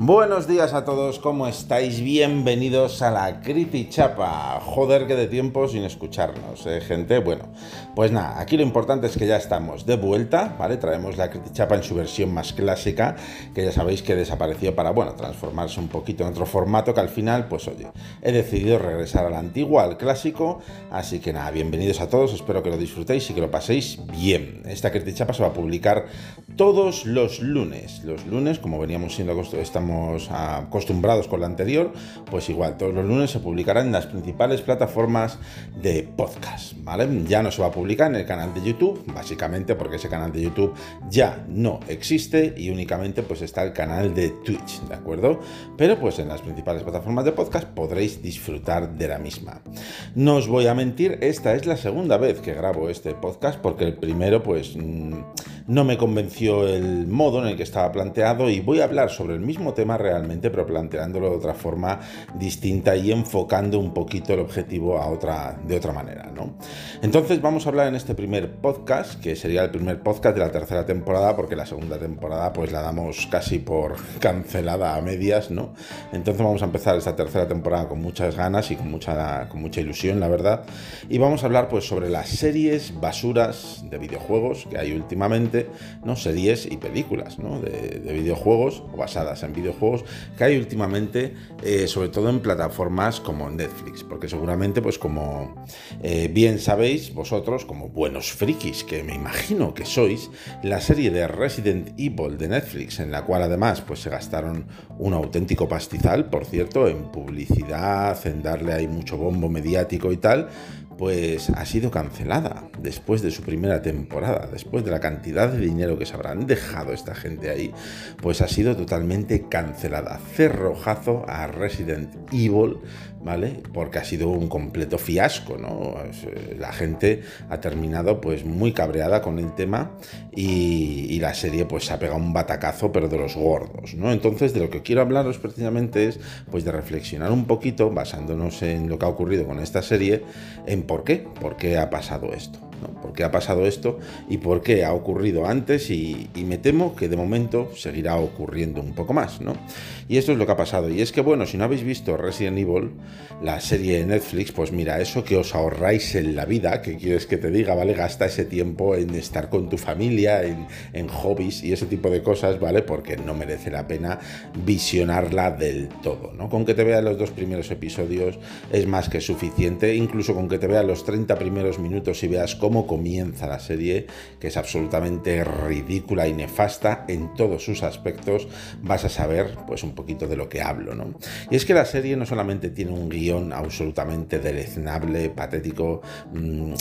Buenos días a todos, ¿cómo estáis? Bienvenidos a la Criti Chapa. Joder, que de tiempo sin escucharnos, ¿eh, gente? Bueno, pues nada, aquí lo importante es que ya estamos de vuelta, ¿vale? Traemos la Criti Chapa en su versión más clásica, que ya sabéis que desapareció para, bueno, transformarse un poquito en otro formato que al final, pues oye, he decidido regresar al antiguo, al clásico, así que nada, bienvenidos a todos, espero que lo disfrutéis y que lo paséis bien. Esta Criti Chapa se va a publicar todos los lunes, los lunes, como veníamos siendo acostumbrados con la anterior, pues igual, todos los lunes se publicarán en las principales plataformas de podcast, ¿vale? Ya no se va a publicar en el canal de YouTube, básicamente porque ese canal de YouTube ya no existe y únicamente pues está el canal de Twitch, ¿de acuerdo? Pero pues en las principales plataformas de podcast podréis disfrutar de la misma. No os voy a mentir, esta es la segunda vez que grabo este podcast porque el primero pues mm, no me convenció el modo en el que estaba planteado y voy a hablar sobre el mismo tema realmente, pero planteándolo de otra forma distinta y enfocando un poquito el objetivo a otra, de otra manera. ¿no? Entonces vamos a hablar en este primer podcast, que sería el primer podcast de la tercera temporada, porque la segunda temporada pues la damos casi por cancelada a medias, ¿no? Entonces vamos a empezar esta tercera temporada con muchas ganas y con mucha, con mucha ilusión, la verdad. Y vamos a hablar pues sobre las series basuras de videojuegos que hay últimamente, ¿no? Series y películas, ¿no? De, de videojuegos o basadas en videojuegos juegos que hay últimamente, eh, sobre todo en plataformas como Netflix, porque seguramente, pues como eh, bien sabéis vosotros, como buenos frikis que me imagino que sois, la serie de Resident Evil de Netflix, en la cual además pues se gastaron un auténtico pastizal, por cierto, en publicidad, en darle ahí mucho bombo mediático y tal, pues ha sido cancelada después de su primera temporada, después de la cantidad de dinero que se habrán dejado esta gente ahí, pues ha sido totalmente cancelada. Cerrojazo a Resident Evil, ¿vale? Porque ha sido un completo fiasco, ¿no? Eh, la gente ha terminado pues muy cabreada con el tema y, la serie pues se ha pegado un batacazo, pero de los gordos, ¿no? Entonces de lo que quiero hablaros precisamente es pues de reflexionar un poquito, basándonos en lo que ha ocurrido con esta serie, en por qué, por qué ha pasado esto. ¿Por qué ha pasado esto y por qué ha ocurrido antes? Y, me temo que de momento seguirá ocurriendo un poco más, ¿no? Y esto es lo que ha pasado. Y es que, bueno, si no habéis visto Resident Evil, la serie de Netflix, pues mira, eso que os ahorráis en la vida, que quieres que te diga, ¿vale? Gasta ese tiempo en estar con tu familia, en, en hobbies y ese tipo de cosas, ¿vale? Porque no merece la pena visionarla del todo, ¿no? Con que te veas los dos primeros episodios es más que suficiente, incluso con que te veas los 30 primeros minutos y veas cómo cómo comienza la serie, que es absolutamente ridícula y nefasta en todos sus aspectos, vas a saber pues un poquito de lo que hablo, ¿no? Y es que la serie no solamente tiene un guion absolutamente deleznable, patético, mm,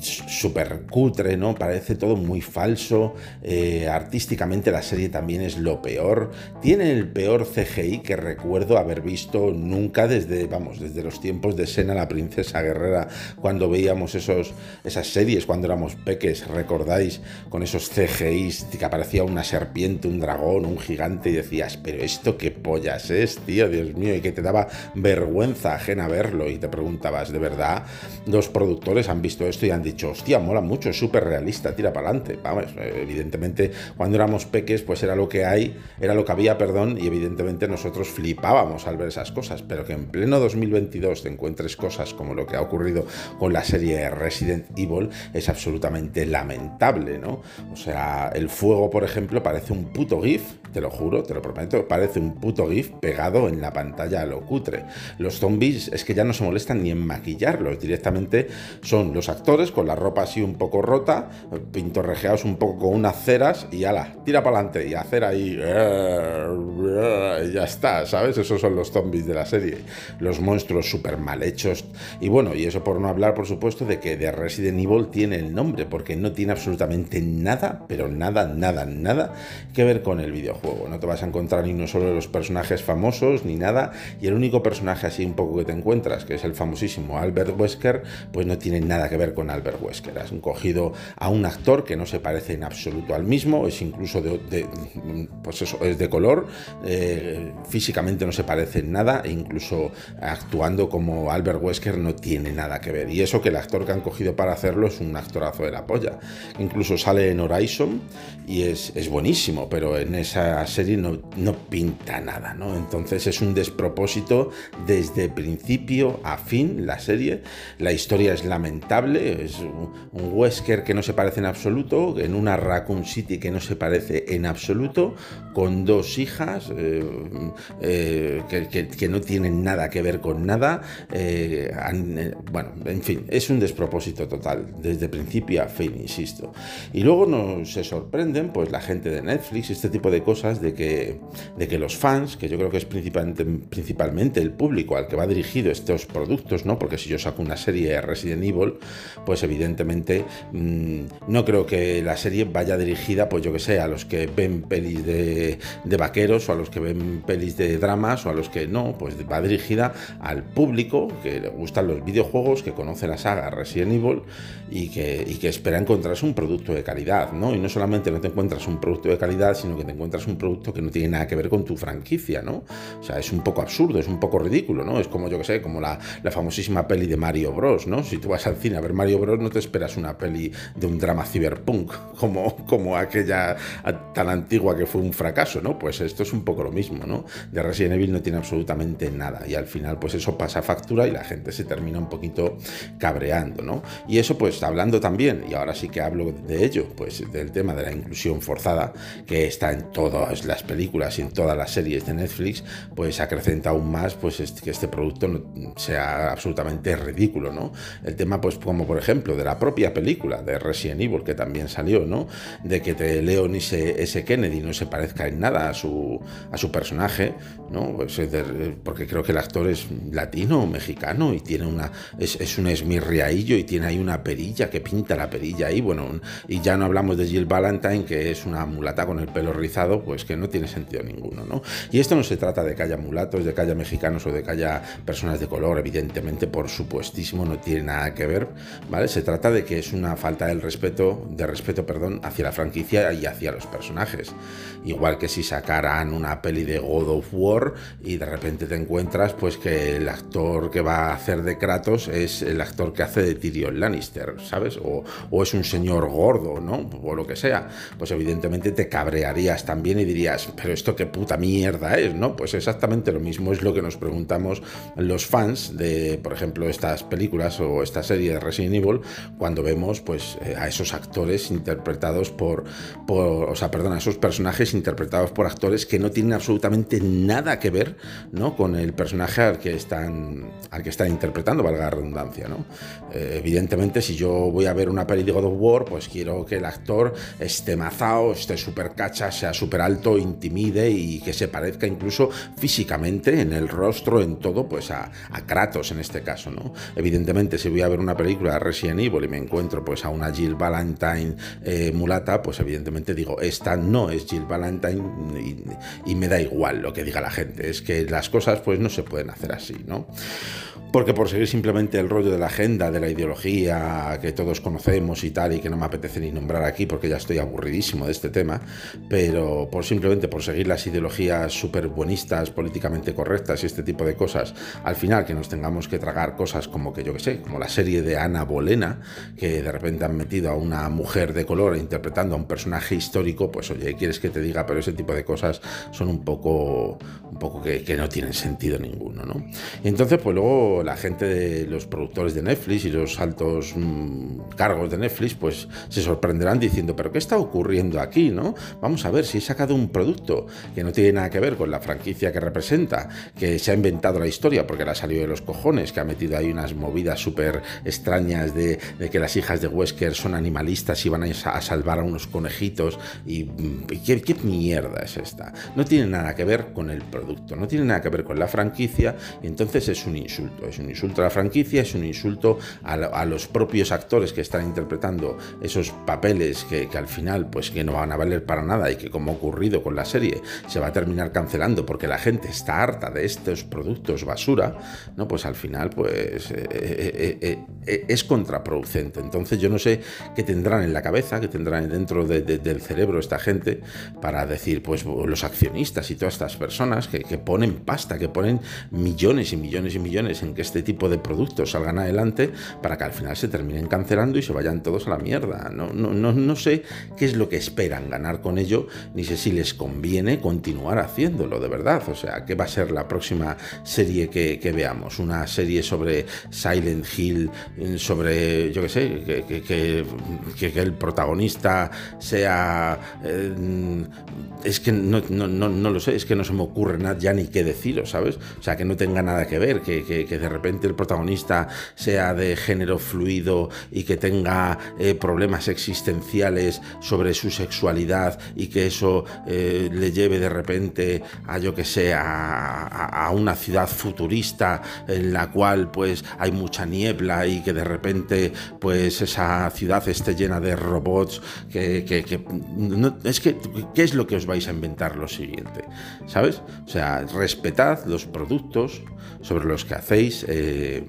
súper cutre, ¿no? Parece todo muy falso, eh, artísticamente la serie también es lo peor, tiene el peor CGI que recuerdo haber visto nunca desde, vamos, desde los tiempos de Sena la princesa guerrera, cuando veíamos esos, esas series cuando éramos peques, recordáis, con esos CGIs que aparecía una serpiente, un dragón, un gigante y decías, pero esto qué pollas es, tío, Dios mío, y que te daba vergüenza ajena verlo y te preguntabas, ¿de verdad los productores han visto esto y han dicho, hostia, mola mucho, es súper realista, tira para adelante? Vamos, evidentemente cuando éramos peques pues era lo que hay, era lo que había, perdón, y evidentemente nosotros flipábamos al ver esas cosas, pero que en pleno 2022 te encuentres cosas como lo que ha ocurrido con la serie Resident Evil, es absolutamente lamentable, ¿no? O sea, el fuego, por ejemplo, parece un puto GIF, te lo juro, te lo prometo, parece un puto GIF pegado en la pantalla a lo cutre. Los zombies es que ya no se molestan ni en maquillarlos, directamente son los actores con la ropa así un poco rota, pintorrejeados un poco con unas ceras y ala, tira para adelante y hacer ahí. Y ya está, ¿sabes? Esos son los zombies de la serie. Los monstruos súper mal hechos. Y bueno, y eso por no hablar, por supuesto, de que de Resident Evil tiene el nombre, porque no tiene absolutamente nada, pero nada, nada, nada que ver con el videojuego. No te vas a encontrar ni uno solo de los personajes famosos, ni nada, y el único personaje así un poco que te encuentras, que es el famosísimo Albert Wesker, pues no tiene nada que ver con Albert Wesker. Has cogido a un actor que no se parece en absoluto al mismo, es incluso de, pues eso, es de color, eh, físicamente no se parece en nada, e incluso actuando como Albert Wesker no tiene nada que ver. Y eso que el actor que han cogido para hacer verlo, es un actorazo de la polla. Incluso sale en Horizon y es, es buenísimo, pero en esa serie no, no pinta nada, ¿no? Entonces es un despropósito desde principio a fin la serie. La historia es lamentable, es un, Wesker que no se parece en absoluto, en una Raccoon City que no se parece en absoluto, con dos hijas eh, eh, que, no tienen nada que ver con nada. Eh, bueno, en fin, es un despropósito total, desde principio a fin, insisto. Y luego nos se sorprenden, pues la gente de Netflix, este tipo de cosas, de que, de que los fans, que yo creo que es principalmente, principalmente el público al que va dirigido estos productos, ¿no? Porque si yo saco una serie de Resident Evil, pues evidentemente mm, no creo que la serie vaya dirigida, pues yo que sé, a los que ven pelis de, de vaqueros o a los que ven pelis de dramas o a los que no, pues va dirigida al público que le gustan los videojuegos, que conoce la saga Resident Evil y que, y que espera encontrarse un producto de calidad, ¿no? Y no solamente no te encuentras un producto de calidad, sino que te encuentras un producto que no tiene nada que ver con tu franquicia, ¿no? O sea, es un poco absurdo, es un poco ridículo, ¿no? Es como, yo que sé, como la, la famosísima peli de Mario Bros, ¿no? Si tú vas al cine a ver Mario Bros, no te esperas una peli de un drama cyberpunk como, como aquella tan antigua que fue un fracaso, ¿no? Pues esto es un poco lo mismo, ¿no? De Resident Evil no tiene absolutamente nada y al final pues eso pasa factura y la gente se termina un poquito cabreando, ¿no? Y eso pues hablando también, y ahora sí que hablo de ello, pues del tema de la inclusión forzada que está en las películas y en todas las series de Netflix, pues acrecenta aún más pues que este producto sea absolutamente ridículo, ¿no? El tema pues como por ejemplo de la propia película de Resident Evil que también salió, ¿no? De que te Leon ese Kennedy no se parezca en nada a su, a su personaje, ¿no? Pues, porque creo que el actor es latino mexicano y tiene una es, es un esmirriaillo y tiene ahí una perilla que pinta la perilla ahí, bueno, y ya no hablamos de Jill Valentine que es una mulata con el pelo rizado, pues que no tiene sentido ninguno, ¿no? Y esto no se trata de que haya mulatos, de que haya mexicanos o de que haya personas de color, evidentemente, por supuestísimo, no tiene nada que ver, ¿vale? Se trata de que es una falta del respeto, de respeto, perdón, hacia la franquicia y hacia los personajes. Igual que si sacaran una peli de God of War y de repente te encuentras pues que el actor que va a hacer de Kratos es el actor que hace de Tyrion Lannister, ¿sabes? O, o es un señor gordo, ¿no? O lo que sea. Pues evidentemente te cabrearías también y dirías, pero esto qué puta mierda es, ¿no? Pues exactamente lo mismo es lo que nos preguntamos los fans de, por ejemplo, estas películas o esta serie de Resident Evil cuando vemos pues eh, a esos actores interpretados por, o sea, perdón, a esos personajes interpretados por actores que no tienen absolutamente nada que ver, ¿no? Con el personaje al que están, al que están interpretando, valga la redundancia, ¿no? Eh, evidentemente, si yo voy a ver una peli de God of War, pues quiero que el actor esté mazao, esté súper cacha, sea súper alto, intimide y que se parezca incluso físicamente en el rostro, en todo, pues a, Kratos en este caso, ¿no? Evidentemente, si voy a ver una película de Resident Evil y me encuentro pues a una Jill Valentine eh, mulata, pues evidentemente digo, esta no es Jill Valentine y, y me da igual lo que diga la gente, es que las cosas pues no se pueden hacer así, ¿no? porque por seguir simplemente el rollo de la agenda, de la ideología que todos conocemos y tal, y que no me apetece ni nombrar aquí porque ya estoy aburridísimo de este tema, pero por simplemente por seguir las ideologías súper buenistas, políticamente correctas y este tipo de cosas, al final que nos tengamos que tragar cosas como que yo que sé, como la serie de Ana Bolena, que de repente han metido a una mujer de color interpretando a un personaje histórico, pues oye, quieres que te diga, pero ese tipo de cosas son un poco, un poco que, no tienen sentido ninguno, ¿no? Y entonces, pues luego la gente de los productores de Netflix y los altos mm, cargos de Netflix, pues se sorprenderán diciendo, pero ¿qué está ocurriendo aquí? ¿no? Vamos a ver si he sacado un producto que no tiene nada que ver con la franquicia que representa, que se ha inventado la historia porque la ha salido de los cojones, que ha metido ahí unas movidas súper extrañas de, que las hijas de Wesker son animalistas y van a, salvar a unos conejitos. Y, mm, ¿qué, ¿qué mierda es esta? No tiene nada que ver con el producto, no tiene nada que ver con la franquicia, y entonces es un insulto es un insulto a la franquicia, es un insulto a, los propios actores que están interpretando esos papeles que, al final pues que no van a valer para nada y que como ha ocurrido con la serie se va a terminar cancelando porque la gente está harta de estos productos basura, ¿no? Pues al final pues eh, eh, eh, es contraproducente. Entonces yo no sé qué tendrán en la cabeza, qué tendrán dentro del cerebro esta gente para decir pues los accionistas y todas estas personas que, que ponen pasta, que ponen millones y millones y millones en que este tipo de productos salgan adelante para que al final se, terminen cancelando y se vayan todos a la mierda. No, no, no, no sé qué es lo que esperan ganar con ello, ni sé si les conviene continuar haciéndolo, de verdad. O sea, ¿qué va a ser la próxima serie que, veamos? Una serie sobre Silent Hill, sobre, yo qué sé, que, que, el protagonista sea... Eh, es que no, no, no, lo sé, es que no se me ocurre nada ya ni qué decirlo, ¿sabes? O sea, que no tenga nada que ver, que, de repente el protagonista sea de género fluido y que tenga eh, problemas existenciales sobre su sexualidad y que eso eh, le lleve de repente a, yo que sé, a, una ciudad futurista en la cual pues hay mucha niebla y que de repente pues esa ciudad esté llena de robots, que, es que, ¿qué es lo que os vais a inventar lo siguiente? ¿Sabes? O sea, respetad los productos sobre los que hacéis... Eh,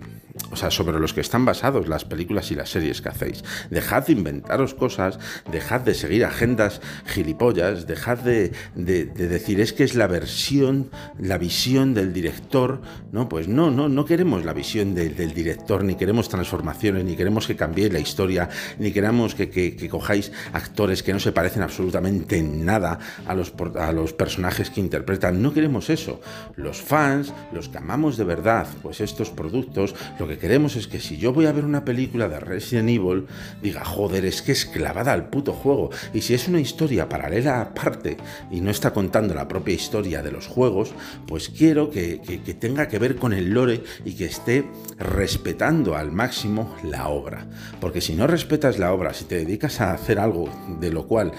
o sea, sobre los que están basados las películas y las series que hacéis. Dejad de inventaros cosas, dejad de seguir agendas gilipollas, dejad de, decir es que es la versión, la visión del director. No, pues no, no, no queremos la visión del director, ni queremos transformaciones, ni queremos que cambiéis la historia, ni queremos que, cojáis actores que no se parecen absolutamente en nada a los, a los personajes que interpretan. No queremos eso. Los fans, los que amamos de verdad, pues estos productos, lo que queremos es que si yo voy a ver una película de Resident Evil, diga, joder, es que es clavada al puto juego. Y si es una historia paralela aparte y no está contando la propia historia de los juegos, pues quiero que, tenga que ver con el lore y que esté respetando al máximo la obra. Porque si no respetas la obra, si te dedicas a hacer algo de lo cual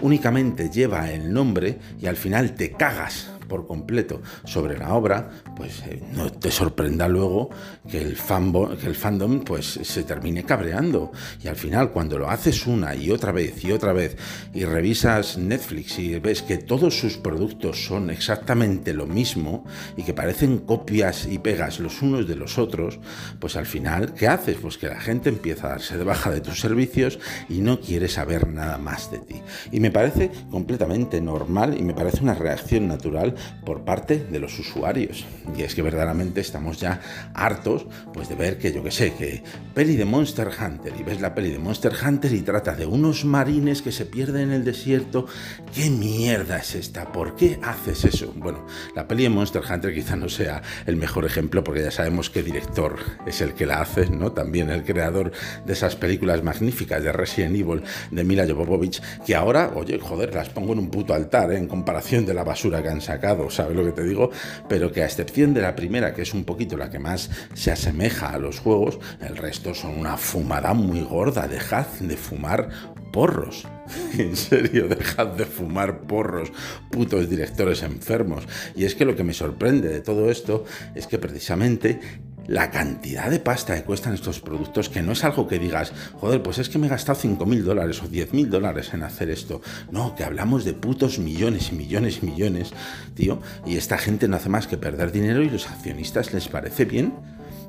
únicamente lleva el nombre y al final te cagas por completo sobre la obra, pues eh, no te sorprenda luego que el, que el fandom pues, se termine cabreando. Y al final, cuando lo haces una y otra vez y otra vez y revisas Netflix y ves que todos sus productos son exactamente lo mismo y que parecen copias y pegas los unos de los otros, pues al final, ¿qué haces? Pues que la gente empieza a darse de baja de tus servicios y no quiere saber nada más de ti. Y me parece completamente normal y me parece una reacción natural por parte de los usuarios. Y es que verdaderamente estamos ya hartos pues de ver que yo que sé, que peli de Monster Hunter y ves la peli de Monster Hunter y trata de unos marines que se pierden en el desierto. ¿Qué mierda es esta? ¿Por qué haces eso? Bueno, la peli de Monster Hunter quizá no sea el mejor ejemplo porque ya sabemos qué director es el que la hace, ¿no? También el creador de esas películas magníficas de Resident Evil de Mila Jovovich, que ahora, oye, joder, las pongo en un puto altar ¿eh? en comparación de la basura que han sacado ¿sabes lo que te digo? Pero que a excepción de la primera, que es un poquito la que más se asemeja a los juegos, el resto son una fumada muy gorda. Dejad de fumar porros. En serio, dejad de fumar porros, putos directores enfermos. Y es que lo que me sorprende de todo esto es que precisamente la cantidad de pasta que cuestan estos productos, que no es algo que digas, joder, pues es que me he gastado 5 mil dólares o 10 mil dólares en hacer esto. No, que hablamos de putos millones y millones y millones, tío. Y esta gente no hace más que perder dinero y los accionistas les parece bien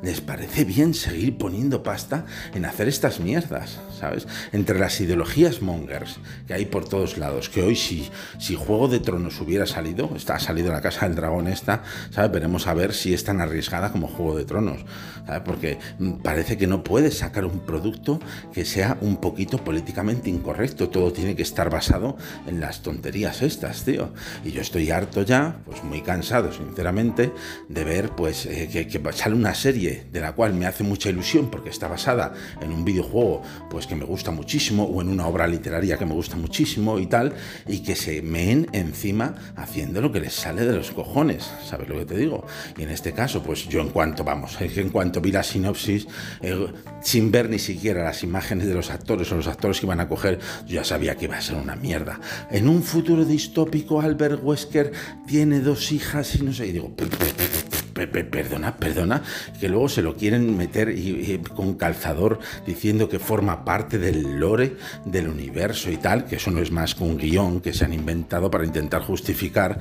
les parece bien seguir poniendo pasta en hacer estas mierdas, ¿sabes? Entre las ideologías mongers que hay por todos lados, que hoy si, si Juego de Tronos hubiera salido, está ha salido la Casa del Dragón esta, ¿sabes? Veremos a ver si es tan arriesgada como Juego de Tronos, ¿sabes? Porque mm, parece que no puedes sacar un producto que sea un poquito políticamente incorrecto, todo tiene que estar basado en las tonterías estas, tío. Y yo estoy harto ya, pues muy cansado, sinceramente, de ver pues eh, que, que sale una serie de la cual me hace mucha ilusión porque está basada en un videojuego pues que me gusta muchísimo o en una obra literaria que me gusta muchísimo y tal, y que se meen encima haciendo lo que les sale de los cojones, ¿sabes lo que te digo? Y en este caso, pues yo en cuanto, vamos, en cuanto vi la sinopsis, eh, sin ver ni siquiera las imágenes de los actores o los actores que iban a coger, ya sabía que iba a ser una mierda. En un futuro distópico, Albert Wesker tiene dos hijas y no sé, y digo, perdona, perdona, que luego se lo quieren meter con calzador diciendo que forma parte del lore del universo y tal, que eso no es más que un guion que se han inventado para intentar justificar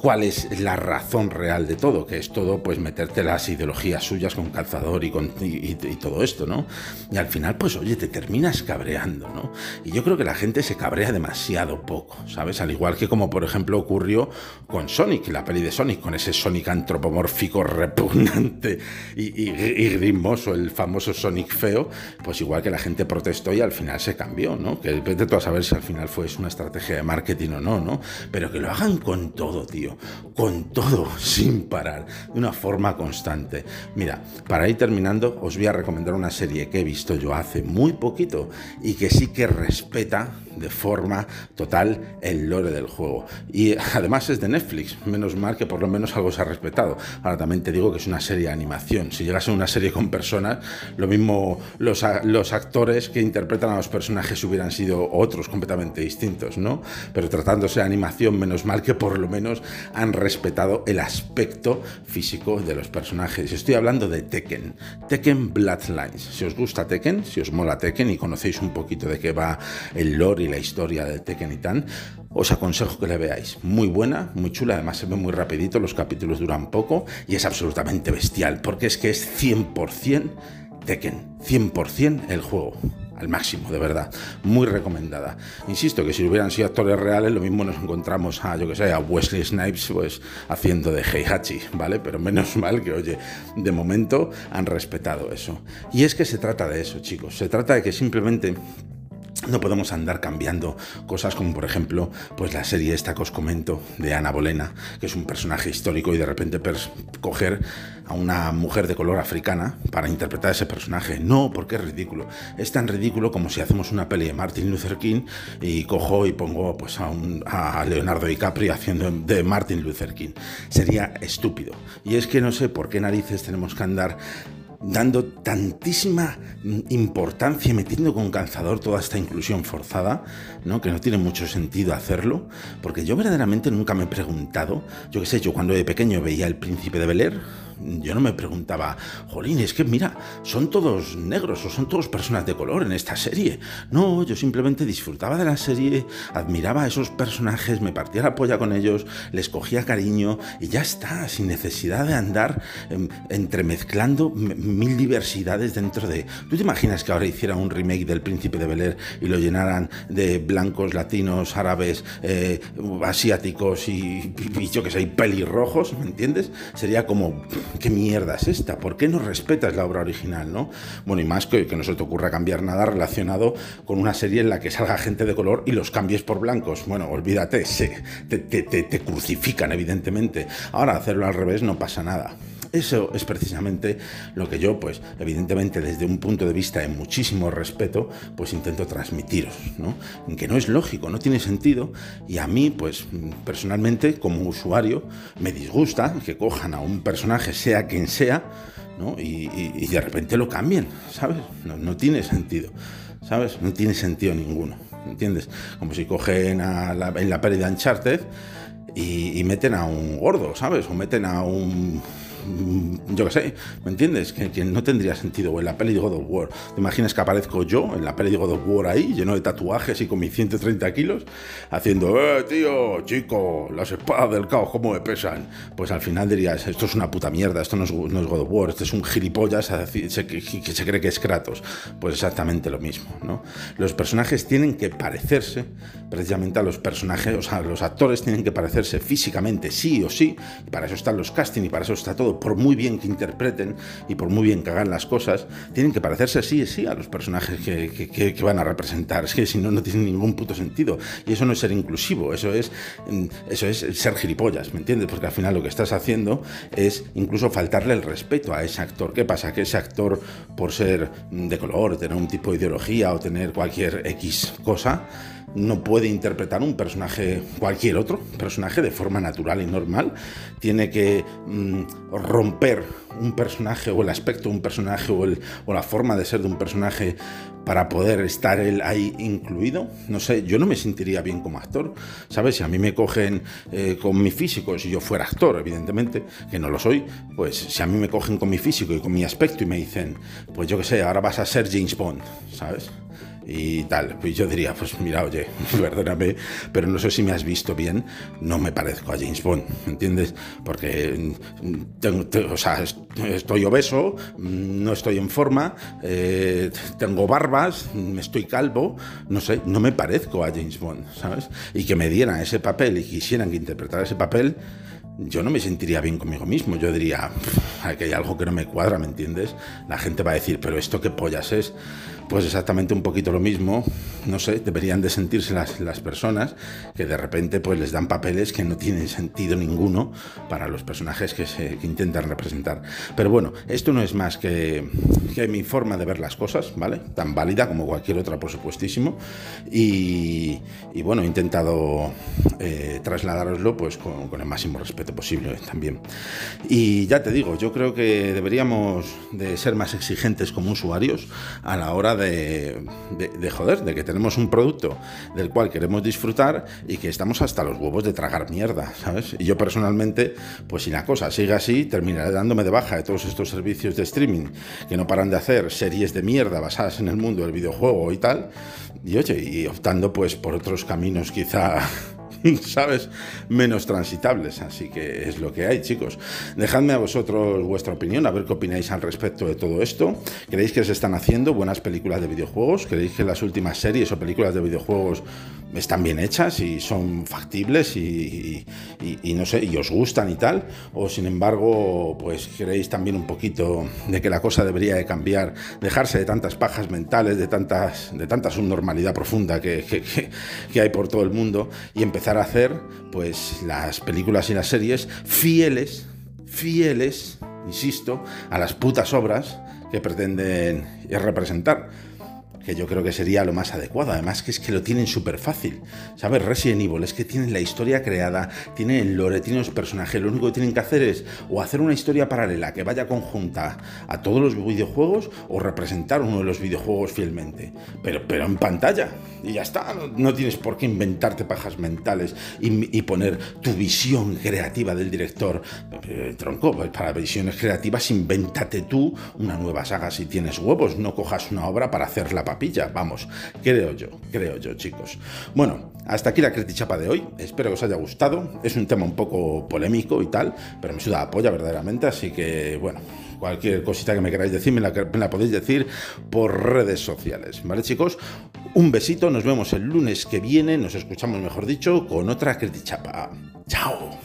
¿Cuál es la razón real de todo? Que es todo, pues, meterte las ideologías suyas con calzador y, con, y, todo esto, ¿no? Y al final, pues, oye, te terminas cabreando, ¿no? Y yo creo que la gente se cabrea demasiado poco, ¿sabes? Al igual que como, por ejemplo, ocurrió con Sonic, la peli de Sonic, con ese Sonic antropomórfico repugnante y, y grimoso, el famoso Sonic feo, pues igual que la gente protestó y al final se cambió, ¿no? Que vete tú a saber si al final fue una estrategia de marketing o no, ¿no? Pero que lo hagan con todo, tío, con todo, sin parar, de una forma constante. Mira, para ir terminando, os voy a recomendar una serie que he visto yo hace muy poquito y que sí que respeta de forma total el lore del juego. Y además es de Netflix, menos mal que por lo menos algo se ha respetado. Ahora también te digo que es una serie de animación. Si llegas a una serie con personas, lo mismo los, los actores que interpretan a los personajes hubieran sido otros completamente distintos, ¿no? Pero tratándose de animación, menos mal que por lo menos han respetado el aspecto físico de los personajes. Estoy hablando de Tekken, Tekken Bloodlines. Si os gusta Tekken, si os mola Tekken y conocéis un poquito de qué va el lore y la historia de Tekken y Tan, os aconsejo que la veáis. Muy buena, muy chula, además se ve muy rapidito, los capítulos duran poco y es absolutamente bestial, porque es que es 100% Tekken, 100% el juego al máximo, de verdad. Muy recomendada. Insisto que si hubieran sido actores reales, lo mismo nos encontramos a, yo que sé, a Wesley Snipes, pues haciendo de Heihachi, ¿vale? Pero menos mal que, oye, de momento han respetado eso. Y es que se trata de eso, chicos. Se trata de que simplemente no podemos andar cambiando cosas como por ejemplo pues la serie esta que os comento de Ana Bolena que es un personaje histórico y de repente coger a una mujer de color africana para interpretar ese personaje. No porque es ridículo. Es tan ridículo como si hacemos una peli de Martin Luther King y cojo y pongo pues a, a Leonardo DiCaprio haciendo de Martin Luther King. Sería estúpido. Y es que no sé por qué narices tenemos que andar dando tantísima importancia, metiendo con calzador toda esta inclusión forzada, ¿no? que no tiene mucho sentido hacerlo, porque yo verdaderamente nunca me he preguntado, yo qué sé, yo cuando de pequeño veía El Príncipe de Bel yo no me preguntaba, jolín, es que mira, son todos negros o son todos personas de color en esta serie. No, yo simplemente disfrutaba de la serie, admiraba a esos personajes, me partía la polla con ellos, les cogía cariño y ya está, sin necesidad de andar em, entremezclando mil diversidades dentro de... ¿Tú te imaginas que ahora hiciera un remake del Príncipe de Bel y lo llenaran de blancos, latinos, árabes, eh, asiáticos y, yo que sé, pelirrojos, ¿me entiendes? Sería como ¿qué mierda es esta? ¿Por qué no respetas la obra original, no? Bueno, y más que, que no se te ocurra cambiar nada relacionado con una serie en la que salga gente de color y los cambies por blancos. Bueno, olvídate, se, te, te, te crucifican, evidentemente. Ahora, hacerlo al revés no pasa nada. Eso es precisamente lo que yo, pues, evidentemente desde un punto de vista de muchísimo respeto, pues intento transmitiros, ¿no? Que no es lógico, no tiene sentido y a mí, pues, personalmente, como usuario, me disgusta que cojan a un personaje, sea quien sea, ¿no? Y, de repente lo cambien, ¿sabes? No, tiene sentido, ¿sabes? No tiene sentido ninguno, ¿entiendes? Como si cogen a la, en la pérdida Uncharted y, y meten a un gordo, ¿sabes? O meten a un yo qué sé, ¿me entiendes? Que, no tendría sentido. En la peli de God of War. ¿Te imaginas que aparezco yo en la peli de God of War ahí, lleno de tatuajes y con mis 130 kilos, haciendo, eh, tío, chico, las espadas del caos, ¿cómo me pesan? Pues al final dirías, esto es una puta mierda, esto no es, God of War, este es un gilipollas que se cree que es Kratos. Pues exactamente lo mismo, ¿no? Los personajes tienen que parecerse precisamente a los personajes, o sea, los actores tienen que parecerse físicamente, sí o sí, y para eso están los casting y para eso está todo por muy bien que interpreten y por muy bien que hagan las cosas, tienen que parecerse sí sí a los personajes que, van a representar. Es que si no, no tiene ningún puto sentido. Y eso no es ser inclusivo, eso es, mm, eso es ser gilipollas, ¿me entiendes? Porque al final lo que estás haciendo es incluso faltarle el respeto a ese actor. ¿Qué pasa? Que ese actor, por ser de color, tener un tipo de ideología o tener cualquier X cosa, no puede interpretar un personaje, cualquier otro personaje, de forma natural y normal. Tiene que mm, romper un personaje o el aspecto de un personaje o, la forma de ser de un personaje para poder estar él ahí incluido. No sé, yo no me sentiría bien como actor. ¿Sabes? Si a mí me cogen eh, con mi físico, si yo fuera actor, evidentemente, que no lo soy, pues si a mí me cogen con mi físico y con mi aspecto y me dicen, pues yo qué sé, ahora vas a ser James Bond, ¿sabes? Y tal. Pues yo diría, pues mira, oye, perdóname, pero no sé si me has visto bien, no me parezco a James Bond, ¿entiendes? Porque tengo, o sea, estoy obeso, no estoy en forma, eh, tengo barbas, estoy calvo, no sé, no me parezco a James Bond, ¿sabes? Y que me dieran ese papel y quisieran que interpretara ese papel, yo no me sentiría bien conmigo mismo. Yo diría, aquí hay algo que no me cuadra, ¿me entiendes? La gente va a decir, pero esto qué pollas es. Pues exactamente un poquito lo mismo, no sé, deberían de sentirse las, las personas que de repente pues les dan papeles que no tienen sentido ninguno para los personajes que, se, intentan representar. Pero bueno, esto no es más que, que, mi forma de ver las cosas, ¿vale? Tan válida como cualquier otra, por supuestísimo. Y, y bueno, he intentado eh, trasladároslo pues con, con, el máximo respeto posible también. Y ya te digo, yo creo que deberíamos de ser más exigentes como usuarios a la hora de de, joder, de que tenemos un producto del cual queremos disfrutar y que estamos hasta los huevos de tragar mierda, ¿sabes? Y yo personalmente, pues si la cosa sigue así, terminaré dándome de baja de todos estos servicios de streaming que no paran de hacer series de mierda basadas en el mundo del videojuego y tal, y oye, y optando pues por otros caminos quizá ¿sabes? Menos transitables. Así que es lo que hay, chicos. Dejadme a vosotros vuestra opinión, a ver qué opináis al respecto de todo esto. ¿Creéis que se están haciendo buenas películas de videojuegos? ¿Creéis que las últimas series o películas de videojuegos están bien hechas y son factibles y, no sé, y os gustan y tal? ¿O sin embargo, pues queréis también un poquito de que la cosa debería de cambiar, dejarse de tantas pajas mentales, de, tantas, de tanta subnormalidad profunda que, que hay por todo el mundo y empezar a hacer pues las películas y las series fieles, fieles, insisto, a las putas obras que pretenden representar que yo creo que sería lo más adecuado. Además, que es que lo tienen súper fácil. ¿Sabes? Resident Evil es que tienen la historia creada, tienen el lore, tienen los personajes. Lo único que tienen que hacer es o hacer una historia paralela que vaya conjunta a todos los videojuegos o representar uno de los videojuegos fielmente. Pero, pero en pantalla. Y ya está. No, tienes por qué inventarte pajas mentales y, poner tu visión creativa del director. Eh, tronco, pues para visiones creativas, invéntate tú una nueva saga si tienes huevos. No cojas una obra para hacerla papilla, vamos, creo yo, creo yo, chicos. Bueno, hasta aquí la critichapa de hoy, espero que os haya gustado, es un tema un poco polémico y tal, pero me suda apoya verdaderamente, así que bueno, cualquier cosita que me queráis decir me la, me la, podéis decir por redes sociales. ¿Vale, chicos? Un besito, nos vemos el lunes que viene, nos escuchamos, mejor dicho, con otra critichapa. ¡Chao!